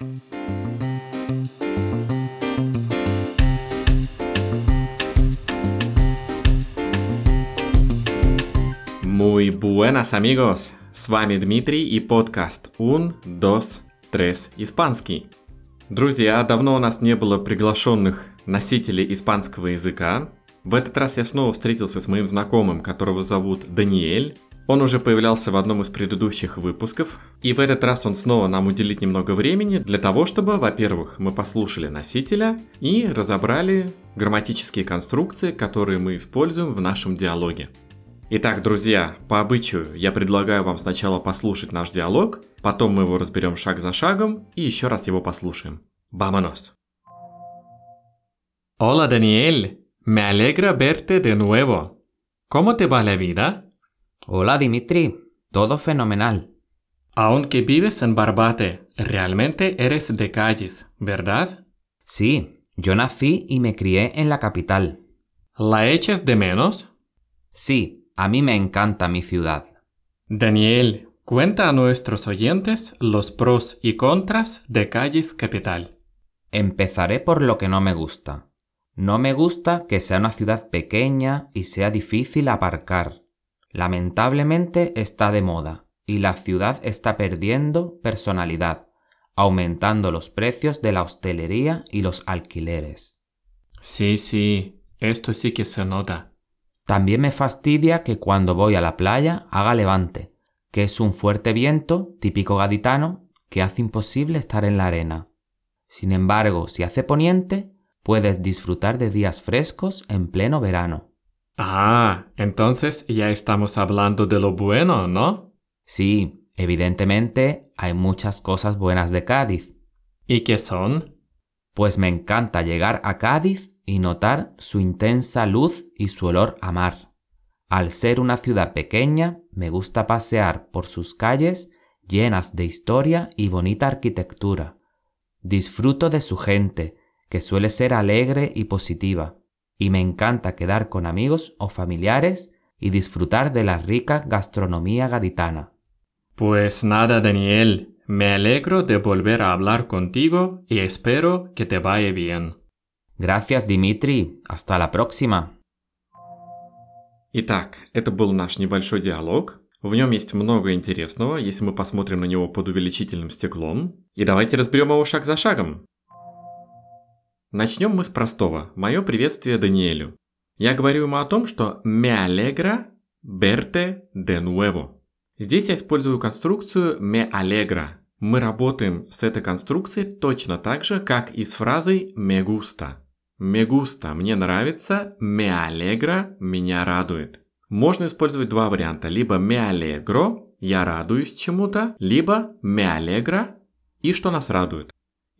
Muy buenas amigos! С вами Дмитрий и подкаст Un, Dos, Tres Испанский. Друзья, давно у нас не было приглашенных носителей испанского языка. В этот раз я снова встретился с моим знакомым, которого зовут Даниэль. Он уже появлялся в одном из предыдущих выпусков, и в этот раз он снова нам уделит немного времени для того, чтобы, во-первых, мы послушали носителя и разобрали грамматические конструкции, которые мы используем в нашем диалоге. Итак, друзья, по обычаю я предлагаю вам сначала послушать наш диалог, потом мы его разберем шаг за шагом и еще раз его послушаем. Vámonos! Hola Daniel, me alegra verte de nuevo. ¿Cómo te va la vida? Hola Dimitri, todo fenomenal. Aunque vives en Barbate, realmente eres de Cádiz, ¿verdad? Sí, yo nací y me crié en la capital. ¿La echas de menos? Sí, a mí me encanta mi ciudad. Daniel, cuenta a nuestros oyentes los pros y contras de Cádiz Capital. Empezaré por lo que no me gusta. No me gusta que sea una ciudad pequeña y sea difícil aparcar. Lamentablemente está de moda y la ciudad está perdiendo personalidad, aumentando los precios de la hostelería y los alquileres. Sí, sí, esto sí que se nota. También me fastidia que cuando voy a la playa haga levante, que es un fuerte viento típico gaditano que hace imposible estar en la arena. Sin embargo, si hace poniente, puedes disfrutar de días frescos en pleno verano. Ah, entonces ya estamos hablando de lo bueno, ¿no? Sí, evidentemente hay muchas cosas buenas de Cádiz. ¿Y qué son? Pues me encanta llegar a Cádiz y notar su intensa luz y su olor a mar. Al ser una ciudad pequeña, me gusta pasear por sus calles llenas de historia y bonita arquitectura. Disfruto de su gente, que suele ser alegre y positiva, y me encanta quedar con amigos o familiares y disfrutar de la rica gastronomía gaditana. Pues nada, Daniel, me alegro de volver a hablar contigo y espero que te vaya bien. Gracias, Дмитрий. Hasta la próxima. Итак, это был наш небольшой диалог. В нем есть много интересного, если мы посмотрим на него под увеличительным стеклом. И давайте разберем его шаг за шагом. Начнем мы с простого. Мое приветствие Даниэлю. Я говорю ему о том, что me alegra verte de nuevo. Здесь я использую конструкцию me alegra. Мы работаем с этой конструкцией точно так же, как и с фразой me gusta. Me gusta – мне нравится, me alegra – меня радует. Можно использовать два варианта. Либо me alegro – я радуюсь чему-то, либо me alegra – и что нас радует.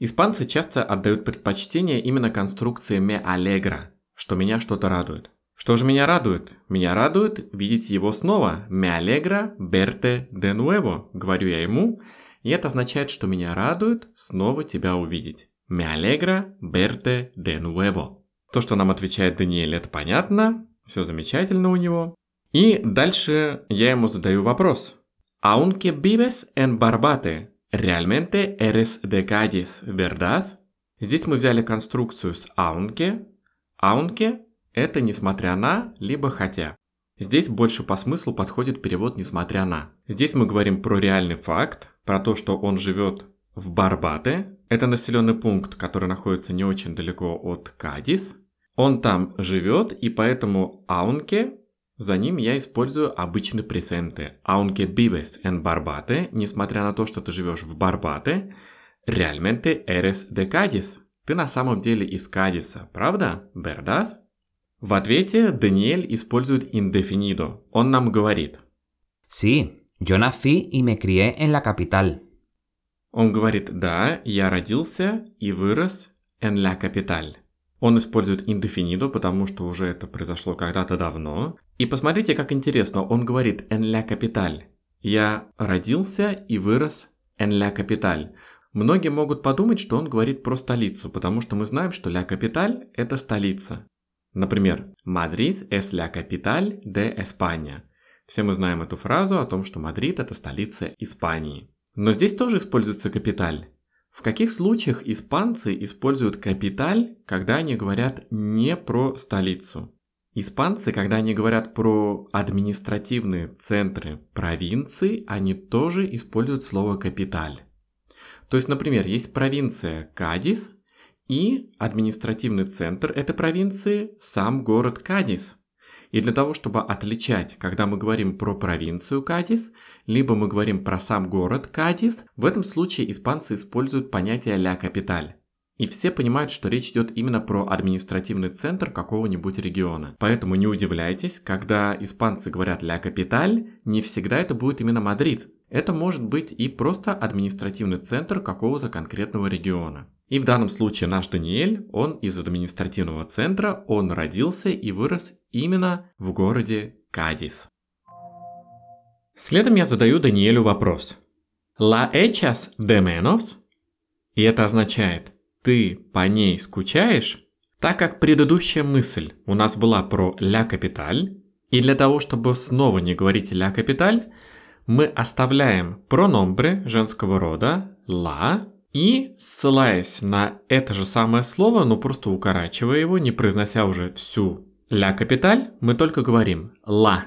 Испанцы часто отдают предпочтение именно конструкции me alegra, что меня что-то радует. Что же меня радует? Меня радует видеть его снова. Me alegra verte de nuevo, говорю я ему, и это означает, что меня радует снова тебя увидеть. Me alegra verte de nuevo. То, что нам отвечает Даниэль, это понятно. Все замечательно у него. И дальше я ему задаю вопрос. Aunque vives en Barbate, realmente eres de Cádiz, ¿verdad? Здесь мы взяли конструкцию с aunque. Aunque – это несмотря на, либо хотя. Здесь больше по смыслу подходит перевод «несмотря на». Здесь мы говорим про реальный факт, про то, что он живет в Барбате. Это населенный пункт, который находится не очень далеко от Кадис. Он там живет, и поэтому аунке за ним я использую обычные пресенты. Aunque vives en Barbate, несмотря на то, что ты живешь в Барбате, realmente eres de Cádiz. Ты на самом деле из Кадиса, правда? ¿Verdad? В ответе Даниэль использует indefinido. Он нам говорит. Sí, yo nací y me crié en la capital. Он говорит «да, я родился и вырос en la capital». Он использует indefinido, потому что уже это произошло когда-то давно. И посмотрите, как интересно, он говорит en la capital. Я родился и вырос en la capital. Многие могут подумать, что он говорит про столицу, потому что мы знаем, что la capital – это столица. Например, Madrid es la capital de España. Все мы знаем эту фразу о том, что Мадрид – это столица Испании. Но здесь тоже используется capital. В каких случаях испанцы используют capital, когда они говорят не про столицу? Испанцы, когда они говорят про административные центры провинции, они тоже используют слово capital. То есть, например, есть провинция Кадис и административный центр этой провинции сам город Кадис. И для того, чтобы отличать, когда мы говорим про провинцию Кадис, либо мы говорим про сам город Кадис, в этом случае испанцы используют понятие «la capital». И все понимают, что речь идет именно про административный центр какого-нибудь региона. Поэтому не удивляйтесь, когда испанцы говорят «la capital», не всегда это будет именно Мадрид. Это может быть и просто административный центр какого-то конкретного региона. И в данном случае наш Даниэль, он из административного центра, он родился и вырос именно в городе Кадис. Следом я задаю Даниэлю вопрос. «La echas de menos?» И это означает «ты по ней скучаешь?» Так как предыдущая мысль у нас была про ля капиталь, и для того, чтобы снова не говорить ля капиталь, мы оставляем прономбры женского рода «la» И, ссылаясь на это же самое слово, но просто укорачивая его, не произнося уже всю «ля капиталь», мы только говорим «ла».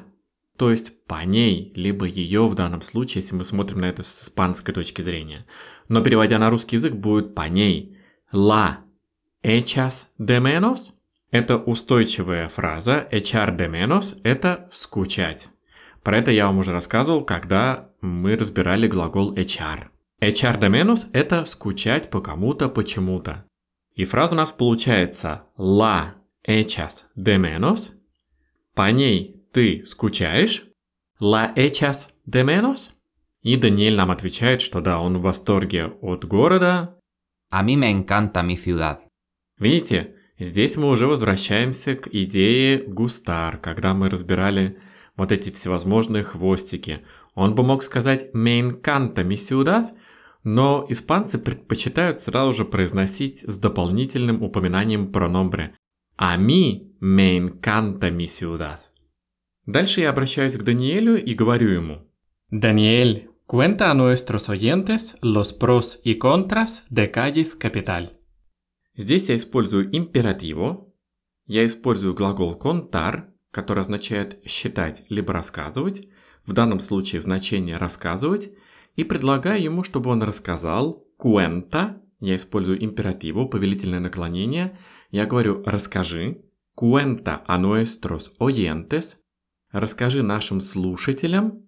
То есть по ней, либо ее в данном случае, если мы смотрим на это с испанской точки зрения. Но переводя на русский язык, будет по ней. «Ла echas de menos» – это устойчивая фраза, «echar de menos» – это «скучать». Про это я вам уже рассказывал, когда мы разбирали глагол echar. Menos – это скучать по кому-то почему-то. И фраза у нас получается la echas de menos. По ней ты скучаешь. La echas de menos. И Даниэль нам отвечает, что да, он в восторге от города. A mí me encanta mi ciudad. Видите, здесь мы уже возвращаемся к идее Густар, когда мы разбирали вот эти всевозможные хвостики. Он бы мог сказать «me encanta mi ciudad», но испанцы предпочитают сразу же произносить с дополнительным упоминанием прономбре «A mí me encanta mi ciudad». Дальше я обращаюсь к Даниэлю и говорю ему «Даниэль, cuenta a nuestros oyentes los pros y contras de Cádiz capital». Здесь я использую императиву, я использую глагол contar, который означает считать либо рассказывать, в данном случае значение рассказывать, и предлагаю ему, чтобы он рассказал cuenta, я использую императиву, повелительное наклонение, я говорю «расскажи», cuenta a nuestros oyentes, расскажи нашим слушателям,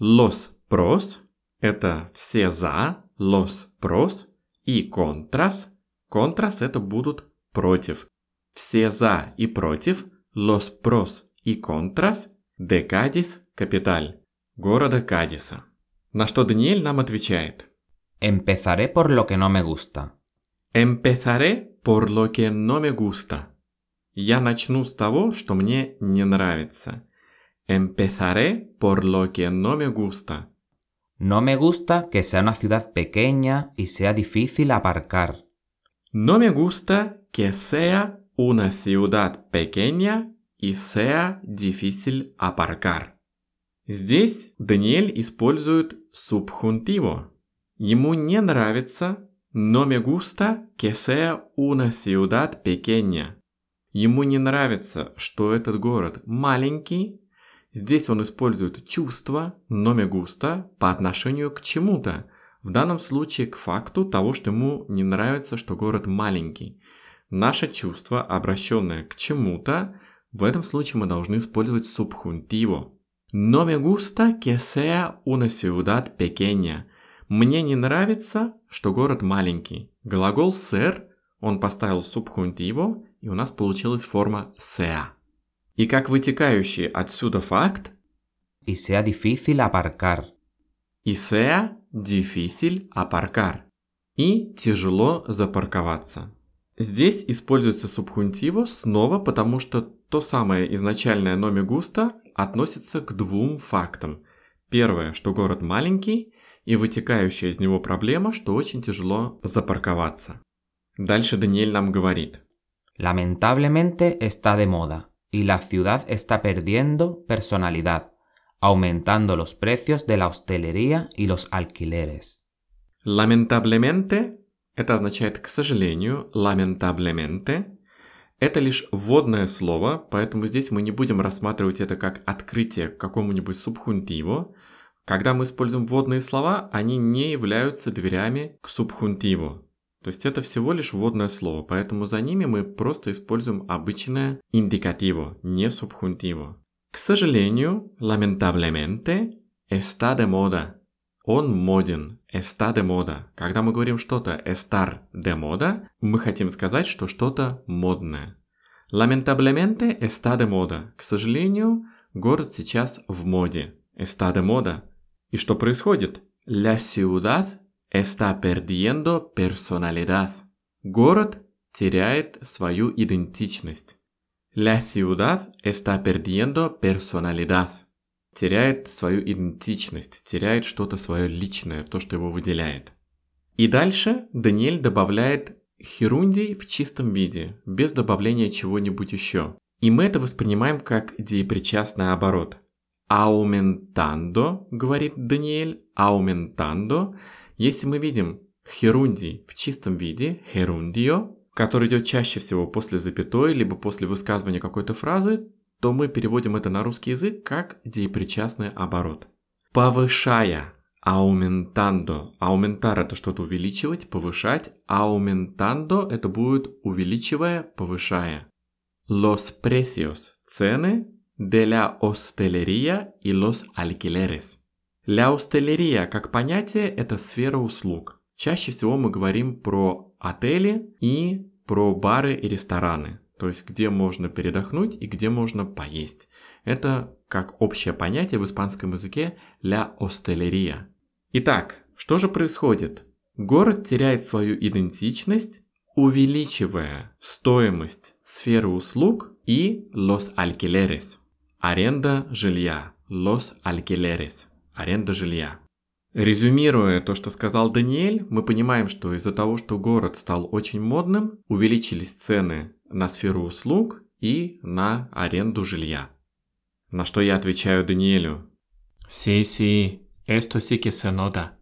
los pros, это все за, los pros, и contras, contras это будут против. Все за и против, los pros и contras, de Cádiz, capital, города Кадиса. На что Даниэль нам отвечает. Empezaré por lo que no me gusta. Empezaré por lo que no me gusta. Я начну с того, что мне не нравится. Empezaré por lo que no me gusta. No me gusta que sea una ciudad pequeña y sea difícil aparcar. No me gusta que sea una ciudad pequeña y sea difícil aparcar. Здесь Даниэль использует субхунтиво. Ему не нравится «no me gusta que sea una ciudad pequeña». Ему не нравится, что этот город маленький. Здесь он использует чувство «no me gusta» по отношению к чему-то. В данном случае к факту того, что ему не нравится, что город маленький. Наше чувство, обращенное к чему-то, в этом случае мы должны использовать субхунтиво. No me gusta que sea una ciudad pequeña. Мне не нравится, что город маленький. Глагол ser, он поставил субхунтиво, и у нас получилась форма sea. И как вытекающий отсюда факт y sea difícil aparcar. И sea difícil aparcar. И тяжело запарковаться. Здесь используется субхунтиво снова, потому что то самое изначальное номе густа относится к двум фактам. Первое, что город маленький, и вытекающая из него проблема, что очень тяжело запарковаться. Дальше Даниэль нам говорит. Lamentablemente está de moda, y la ciudad está perdiendo personalidad, aumentando los precios de la hostelería y los alquileres. Lamentablemente – это означает «к сожалению», lamentablemente – это лишь вводное слово, поэтому здесь мы не будем рассматривать это как открытие к какому-нибудь субхунтиву. Когда мы используем вводные слова, они не являются дверями к субхунтиву. То есть это всего лишь вводное слово, поэтому за ними мы просто используем обычное индикативо, не субхунтиво. К сожалению, lamentablemente, está de moda. Он моден, está de moda. Когда мы говорим что-то estar de moda, мы хотим сказать, что что-то модное. Lamentablemente está de moda. К сожалению, город сейчас в моде. Está de moda. И что происходит? La ciudad está perdiendo personalidad. Город теряет свою идентичность. La ciudad está perdiendo personalidad теряет свою идентичность, теряет что-то свое личное, то, что его выделяет. И дальше Даниэль добавляет херундий в чистом виде, без добавления чего-нибудь еще. И мы это воспринимаем как деепричастный оборот. Аументандо, говорит Даниэль, аументандо. Если мы видим херундий в чистом виде, херундио, который идет чаще всего после запятой, либо после высказывания какой-то фразы, то мы переводим это на русский язык как деепричастный оборот. Повышая, аументандо. Аументар это что-то увеличивать, повышать. Аументандо это будет увеличивая, повышая. Los precios – цены de la hostelería y los alquileres. La hostelería как понятие – это сфера услуг. Чаще всего мы говорим про отели и про бары и рестораны то есть где можно передохнуть и где можно поесть. Это как общее понятие в испанском языке «la hostelería». Итак, что же происходит? Город теряет свою идентичность, увеличивая стоимость сферы услуг и los alquileres – аренда жилья, los alquileres – аренда жилья. Резюмируя то, что сказал Даниэль, мы понимаем, что из-за того, что город стал очень модным, увеличились цены на сферу услуг и на аренду жилья. На что я отвечаю Даниэлю. Sí, esto sí que se nota.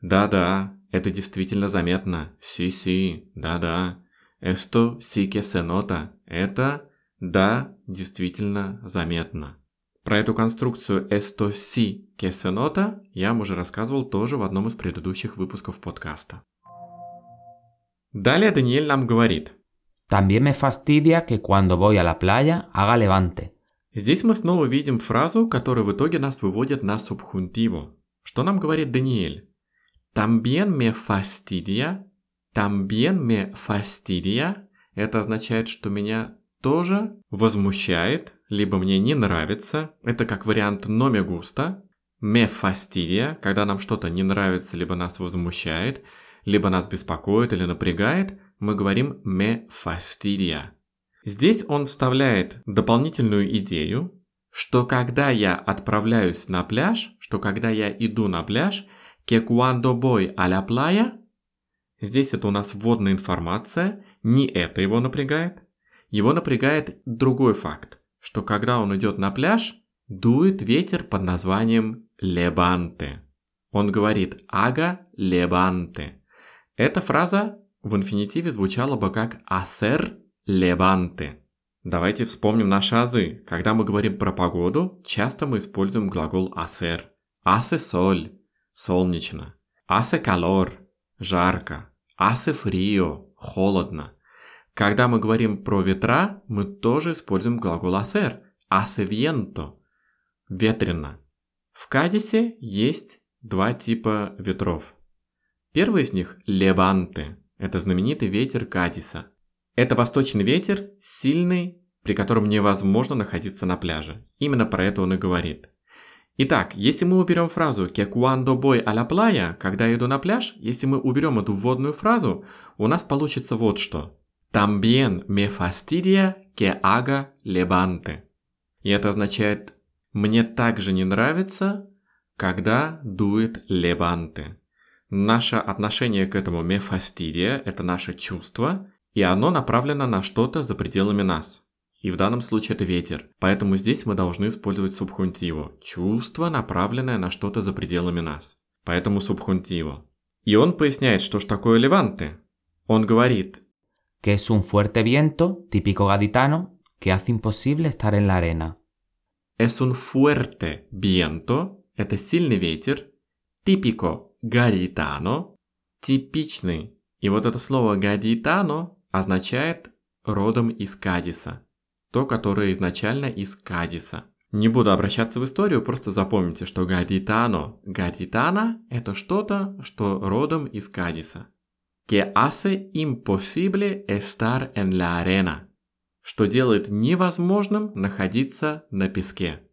Да-да, это действительно заметно. Sí, да-да. Esto sí que se nota. Это, да, действительно заметно. Про эту конструкцию esto sí que se nota я вам уже рассказывал тоже в одном из предыдущих выпусков подкаста. Далее Даниэль нам говорит – También me fastidia que cuando voy a la playa haga levante. Здесь мы снова видим фразу, которая в итоге нас выводит на субхунтиву. Что нам говорит Даниэль? También me fastidia. También me fastidia. Это означает, что меня тоже возмущает, либо мне не нравится. Это как вариант «но me gusta». Me fastidia, когда нам что-то не нравится, либо нас возмущает, либо нас беспокоит или напрягает – мы говорим me fastidia. Здесь он вставляет дополнительную идею, что когда я отправляюсь на пляж, что когда я иду на пляж, que cuando voy a la playa, здесь это у нас вводная информация, не это его напрягает. Его напрягает другой факт, что когда он идет на пляж, дует ветер под названием лебанте. Он говорит ага лебанте. Эта фраза в инфинитиве звучало бы как «hacer levante». Давайте вспомним наши азы. Когда мы говорим про погоду, часто мы используем глагол hacer. Hace sol – солнечно. Hace calor – жарко. Hace frío – холодно. Когда мы говорим про ветра, мы тоже используем глагол hacer. Hace viento – ветрено. В Кадисе есть два типа ветров. Первый из них – леванте – это знаменитый ветер Кадиса. Это восточный ветер, сильный, при котором невозможно находиться на пляже. Именно про это он и говорит. Итак, если мы уберем фразу «que cuando voy a la playa», когда я иду на пляж, если мы уберем эту вводную фразу, у нас получится вот что. También me fastidia que haga levante. И это означает «мне также не нравится, когда дует леванте». Наше отношение к этому мефастидия – это наше чувство, и оно направлено на что-то за пределами нас. И в данном случае это ветер. Поэтому здесь мы должны использовать субхунтиву. Чувство, направленное на что-то за пределами нас. Поэтому субхунтиву. И он поясняет, что ж такое леванте. Он говорит, que es un fuerte viento típico gaditano que hace imposible estar en la arena. es un fuerte viento, это сильный ветер, típico gaditano, типичный. И вот это слово гадитано означает родом из Кадиса, то, которое изначально из Кадиса. Не буду обращаться в историю, просто запомните, что гадитано, гадитана – это что-то, что родом из Кадиса. Que hace imposible estar en la arena, что делает невозможным находиться на песке.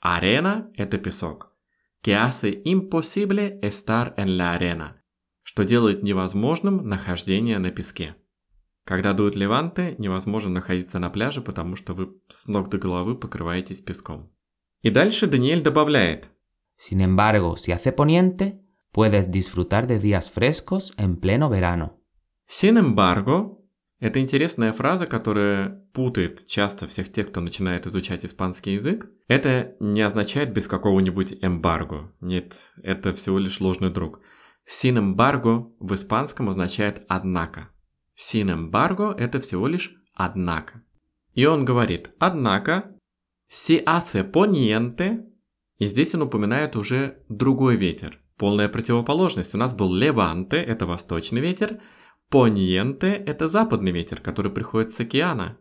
Арена – это песок. Que hace imposible estar en la arena, что делает невозможным нахождение на песке. Когда дуют леванты, невозможно находиться на пляже, потому что вы с ног до головы покрываетесь песком. И дальше Даниэль добавляет. Sin embargo, si hace poniente, puedes disfrutar de días frescos en pleno verano. Sin embargo, это интересная фраза, которая путает часто всех тех, кто начинает изучать испанский язык. Это не означает без какого-нибудь эмбарго. Нет, это всего лишь ложный друг. Sin embargo в испанском означает «однако». Sin embargo – это всего лишь «однако». И он говорит «однако», si hace poniente, и здесь он упоминает уже другой ветер, полная противоположность. У нас был леванте – это восточный ветер, poniente – это западный ветер, который приходит с океана.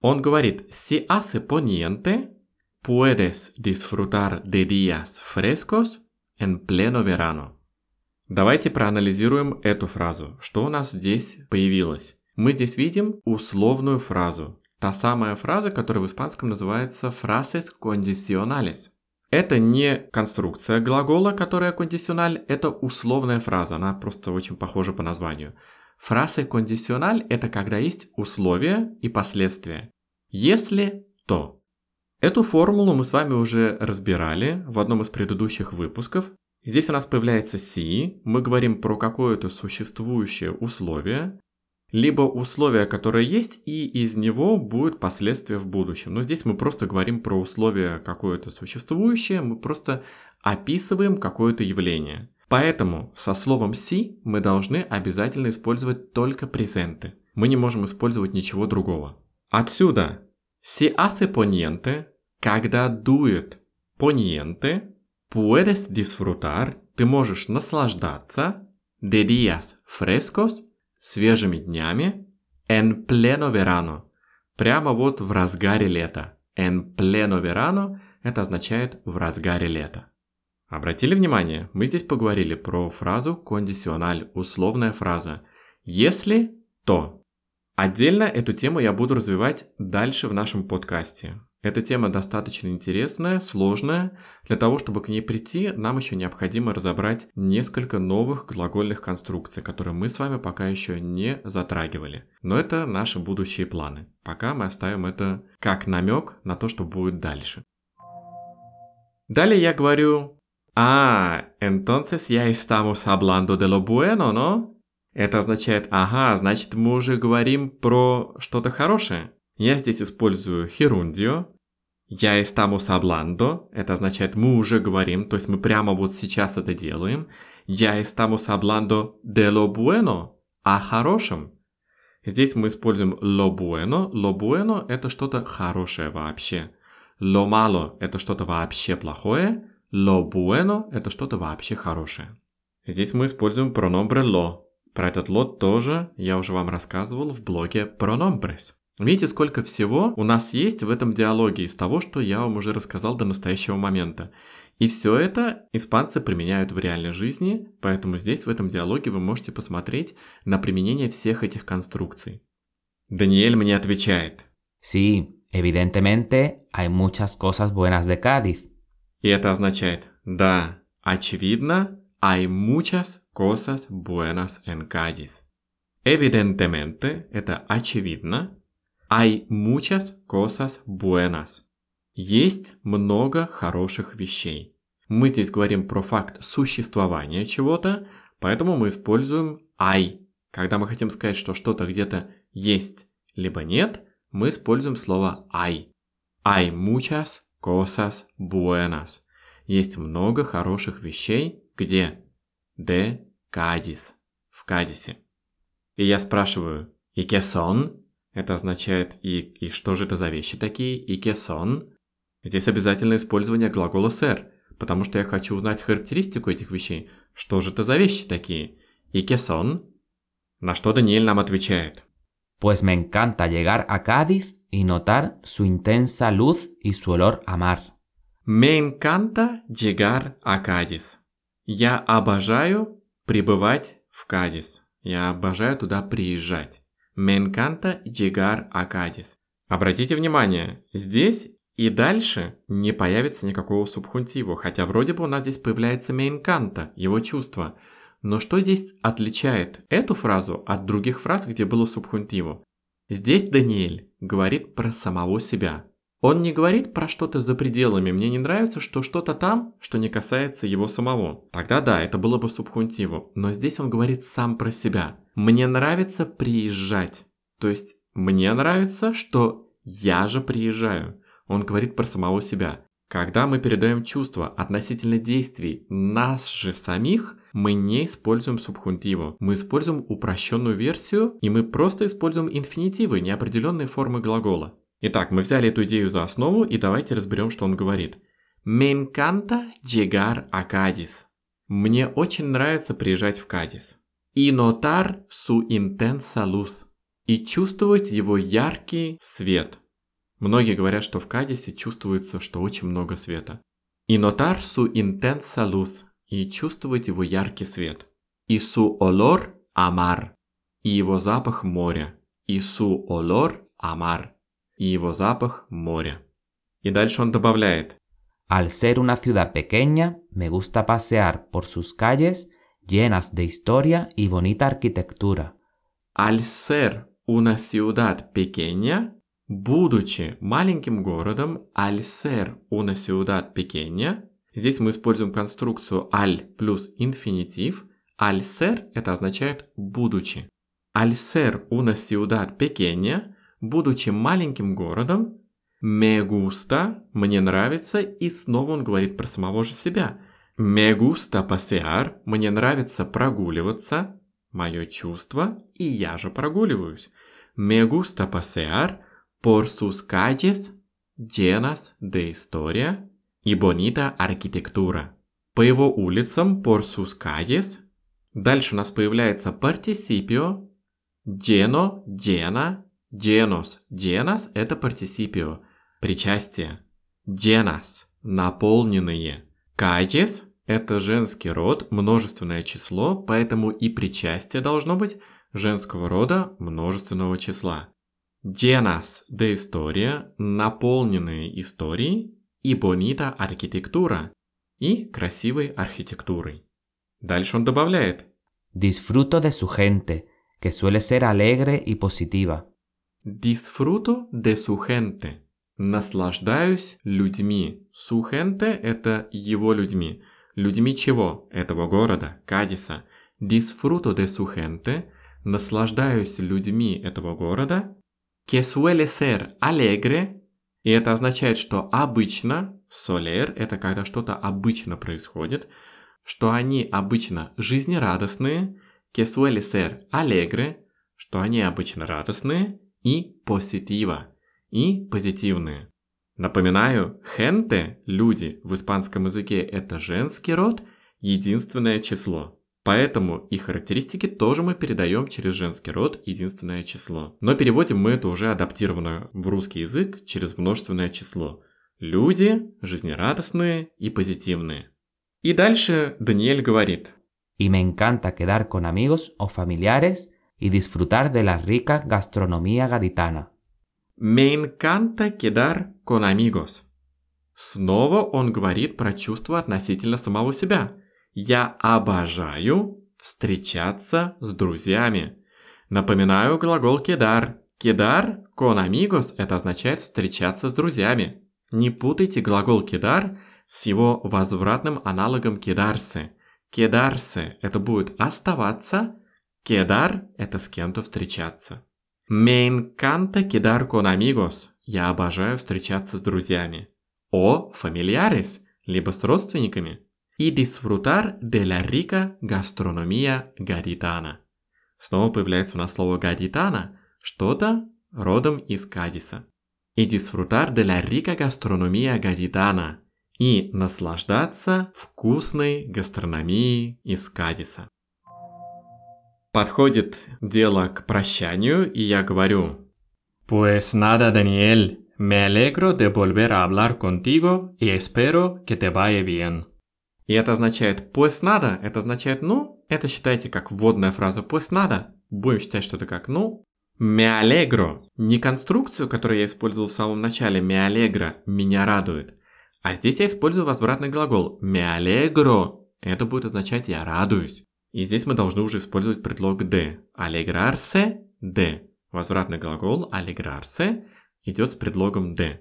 Он говорит «si hace poniente, puedes disfrutar de días frescos en pleno verano». Давайте проанализируем эту фразу. Что у нас здесь появилось? Мы здесь видим условную фразу. Та самая фраза, которая в испанском называется frases condicionales. Это не конструкция глагола, которая кондициональ, это условная фраза, она просто очень похожа по названию. Фраза кондициональ – это когда есть условия и последствия. Если то. Эту формулу мы с вами уже разбирали в одном из предыдущих выпусков, Здесь у нас появляется си, мы говорим про какое-то существующее условие, либо условие, которое есть, и из него будут последствия в будущем. Но здесь мы просто говорим про условие какое-то существующее, мы просто описываем какое-то явление. Поэтому со словом си мы должны обязательно использовать только презенты. Мы не можем использовать ничего другого. Отсюда si hace poniente, когда дует poniente, Puedes disfrutar, ты можешь наслаждаться de días frescos, свежими днями, en pleno verano, прямо вот в разгаре лета. En pleno verano это означает в разгаре лета. Обратили внимание, мы здесь поговорили про фразу кондициональ, условная фраза. Если, то. Отдельно эту тему я буду развивать дальше в нашем подкасте. Эта тема достаточно интересная, сложная. Для того, чтобы к ней прийти, нам еще необходимо разобрать несколько новых глагольных конструкций, которые мы с вами пока еще не затрагивали. Но это наши будущие планы. Пока мы оставим это как намек на то, что будет дальше. Далее я говорю «А, entonces ya estamos hablando de lo bueno, ¿no?» Это означает «Ага, значит мы уже говорим про что-то хорошее». Я здесь использую херундио. Я estamos hablando. Это означает мы уже говорим, то есть мы прямо вот сейчас это делаем. Я estamos hablando de lo bueno. О хорошем. Здесь мы используем lo bueno. Lo bueno это что-то хорошее вообще. Lo malo это что-то вообще плохое. Lo bueno это что-то вообще хорошее. Здесь мы используем pronombre lo. Про этот lo тоже я уже вам рассказывал в блоге Pronombres. Видите, сколько всего у нас есть в этом диалоге из того, что я вам уже рассказал до настоящего момента. И все это испанцы применяют в реальной жизни, поэтому здесь в этом диалоге вы можете посмотреть на применение всех этих конструкций. Даниэль мне отвечает. Sí, evidentemente hay muchas cosas buenas de Cádiz. И это означает, да, очевидно, hay muchas cosas buenas en Cádiz. Evidentemente – это очевидно, Hay muchas cosas buenas. Есть много хороших вещей. Мы здесь говорим про факт существования чего-то, поэтому мы используем hay. Когда мы хотим сказать, что что-то где-то есть, либо нет, мы используем слово hay. Hay muchas cosas buenas. Есть много хороших вещей, где? De Cádiz. Кадисе. И я спрашиваю, и кесон? Это означает, и, и что же это за вещи такие? И кесон? Здесь обязательно использование глагола ser, потому что я хочу узнать характеристику этих вещей. Что же это за вещи такие? И кесон? На что Даниэль нам отвечает. Pues me encanta llegar a Cádiz y notar su intensa luz y su olor a mar. Me encanta llegar a Cádiz. Я обожаю прибывать в Кадис. Я обожаю туда приезжать. Me encanta llegar a Cádiz. Обратите внимание, здесь и дальше не появится никакого субхунтива, хотя вроде бы у нас здесь появляется encanta, его чувство – но что здесь отличает эту фразу от других фраз, где было субхунтиву? Здесь Даниэль говорит про самого себя. Он не говорит про что-то за пределами. Мне не нравится, что что-то там, что не касается его самого. Тогда да, это было бы субхунтиву. Но здесь он говорит сам про себя. Мне нравится приезжать. То есть мне нравится, что я же приезжаю. Он говорит про самого себя. Когда мы передаем чувства относительно действий нас же самих, мы не используем субхунтиву. Мы используем упрощенную версию, и мы просто используем инфинитивы, неопределенные формы глагола. Итак, мы взяли эту идею за основу, и давайте разберем, что он говорит. Me encanta llegar a Cádiz. Мне очень нравится приезжать в Кадис. И notar su intensa luz. И чувствовать его яркий свет. Многие говорят, что в Кадисе чувствуется, что очень много света. И notar su intensa luz и чувствовать его яркий свет. И su olor amar, и его запах моря. И su olor amar, и его запах моря. И дальше он добавляет. Al ser una ciudad pequeña, me gusta pasear por sus calles llenas de historia y bonita arquitectura. Al ser una ciudad pequeña, будучи маленьким городом, al ser una ciudad pequeña, Здесь мы используем конструкцию аль плюс инфинитив. Аль сер это означает будучи. Аль сер una ciudad pequeña, будучи маленьким городом, me gusta, мне нравится, и снова он говорит про самого же себя. Me gusta pasear, мне нравится прогуливаться, мое чувство, и я же прогуливаюсь. Me gusta pasear por sus calles llenas de historia и bonita архитектура. По его улицам, por sus. Дальше у нас появляется партисипио. Lleno, llena, llenos, llenas – это партисипио, причастие. Llenas – наполненные. Calles – это женский род, множественное число, поэтому и причастие должно быть женского рода множественного числа. Llenas de история – наполненные историей, и bonita архитектура и красивой архитектурой. Дальше он добавляет Disfruto de su gente, que suele ser alegre y positiva. Disfruto de su gente. Наслаждаюсь людьми. Su gente – это его людьми. Людьми чего? Этого города, Кадиса. Disfruto de su gente. Наслаждаюсь людьми этого города. Que suele ser alegre и это означает, что обычно, солер – это когда что-то обычно происходит, что они обычно жизнерадостные, que suele ser alegre, что они обычно радостные, и positiva, и позитивные. Напоминаю, gente, люди, в испанском языке это женский род, единственное число. Поэтому и характеристики тоже мы передаем через женский род единственное число. Но переводим мы это уже адаптированно в русский язык через множественное число. Люди жизнерадостные и позитивные. И дальше Даниэль говорит. Y me encanta quedar con amigos o familiares y disfrutar de la rica gastronomía gaditana. Me encanta quedar con amigos. Снова он говорит про чувства относительно самого себя – я обожаю встречаться с друзьями. Напоминаю глагол кедар. Кедар con amigos это означает встречаться с друзьями. Не путайте глагол кедар с его возвратным аналогом кедарсы. Кедарсы это будет оставаться, кедар это с кем-то встречаться. Me encanta quedar con amigos. Я обожаю встречаться с друзьями. О familiares, либо с родственниками y disfrutar de la rica gastronomía gaditana. Снова появляется у нас слово гадитана, что-то родом из Кадиса. И disfrutar de la rica gastronomía gaditana и наслаждаться вкусной гастрономией из Кадиса. Подходит дело к прощанию, и я говорю Pues nada, Daniel, me alegro de volver a hablar contigo y espero que te vaya bien. И это означает «pues nada», это означает «ну», это считайте как вводная фраза «pues nada», будем считать, что это как «ну». «Me alegro» – не конструкцию, которую я использовал в самом начале «me alegro» – «меня радует», а здесь я использую возвратный глагол «me alegro» – это будет означать «я радуюсь». И здесь мы должны уже использовать предлог de. Alegrarse – de. Возвратный глагол alegrarse идет с предлогом de.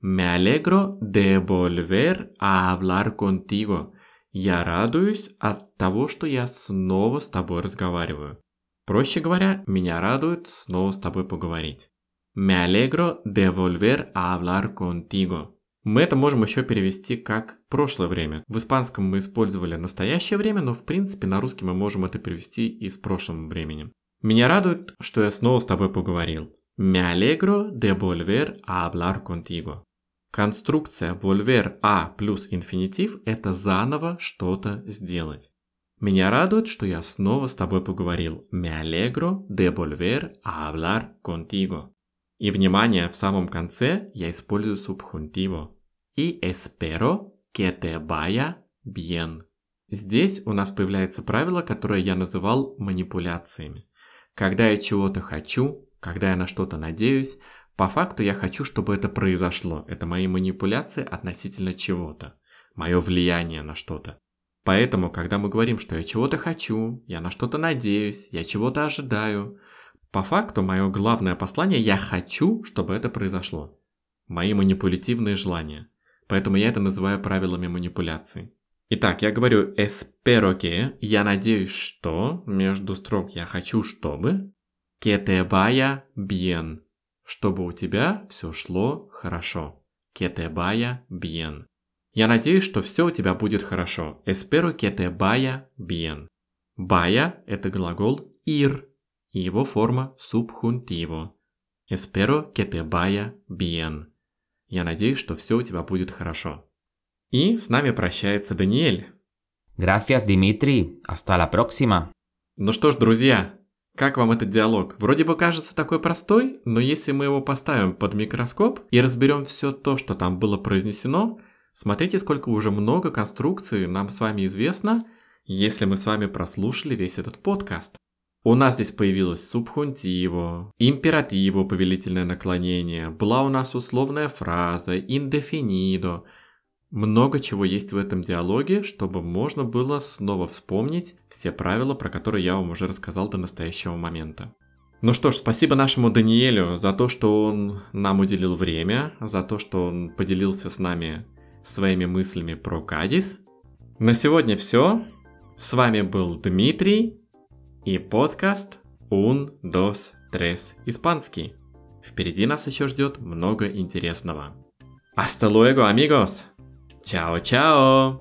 Me alegro de volver a hablar contigo. Я радуюсь от того, что я снова с тобой разговариваю. Проще говоря, меня радует снова с тобой поговорить. Me alegro de volver a hablar contigo. Мы это можем еще перевести как прошлое время. В испанском мы использовали настоящее время, но в принципе на русский мы можем это перевести и с прошлым временем. Меня радует, что я снова с тобой поговорил. Me alegro de volver a hablar contigo. Конструкция volver a плюс инфинитив – это заново что-то сделать. Меня радует, что я снова с тобой поговорил. Me alegro de volver a hablar contigo. И внимание, в самом конце я использую subjuntivo. И espero que te vaya bien. Здесь у нас появляется правило, которое я называл манипуляциями. Когда я чего-то хочу, когда я на что-то надеюсь, по факту я хочу, чтобы это произошло. Это мои манипуляции относительно чего-то. Мое влияние на что-то. Поэтому, когда мы говорим, что я чего-то хочу, я на что-то надеюсь, я чего-то ожидаю, по факту, мое главное послание – я хочу, чтобы это произошло. Мои манипулятивные желания. Поэтому я это называю правилами манипуляции. Итак, я говорю espero que, я надеюсь, что, между строк я хочу, чтобы, que te vaya bien, чтобы у тебя все шло хорошо. Que te vaya bien. Я надеюсь, что все у тебя будет хорошо. Espero que te vaya bien. Vaya – это глагол ir, и его форма subjuntivo. Espero que te vaya bien. Я надеюсь, что все у тебя будет хорошо. И с нами прощается Даниэль. Gracias, Dimitri. Hasta la próxima. Ну что ж, друзья, как вам этот диалог? Вроде бы кажется такой простой, но если мы его поставим под микроскоп и разберем все то, что там было произнесено, смотрите, сколько уже много конструкций нам с вами известно, если мы с вами прослушали весь этот подкаст. У нас здесь появилось субхунтиво, императиво, повелительное наклонение, была у нас условная фраза, индефинидо. Много чего есть в этом диалоге, чтобы можно было снова вспомнить все правила, про которые я вам уже рассказал до настоящего момента. Ну что ж, спасибо нашему Даниэлю за то, что он нам уделил время, за то, что он поделился с нами своими мыслями про Кадис. На сегодня все. С вами был Дмитрий и подкаст Un, dos, tres испанский. Впереди нас еще ждет много интересного. Hasta luego, amigos! Chao, chao.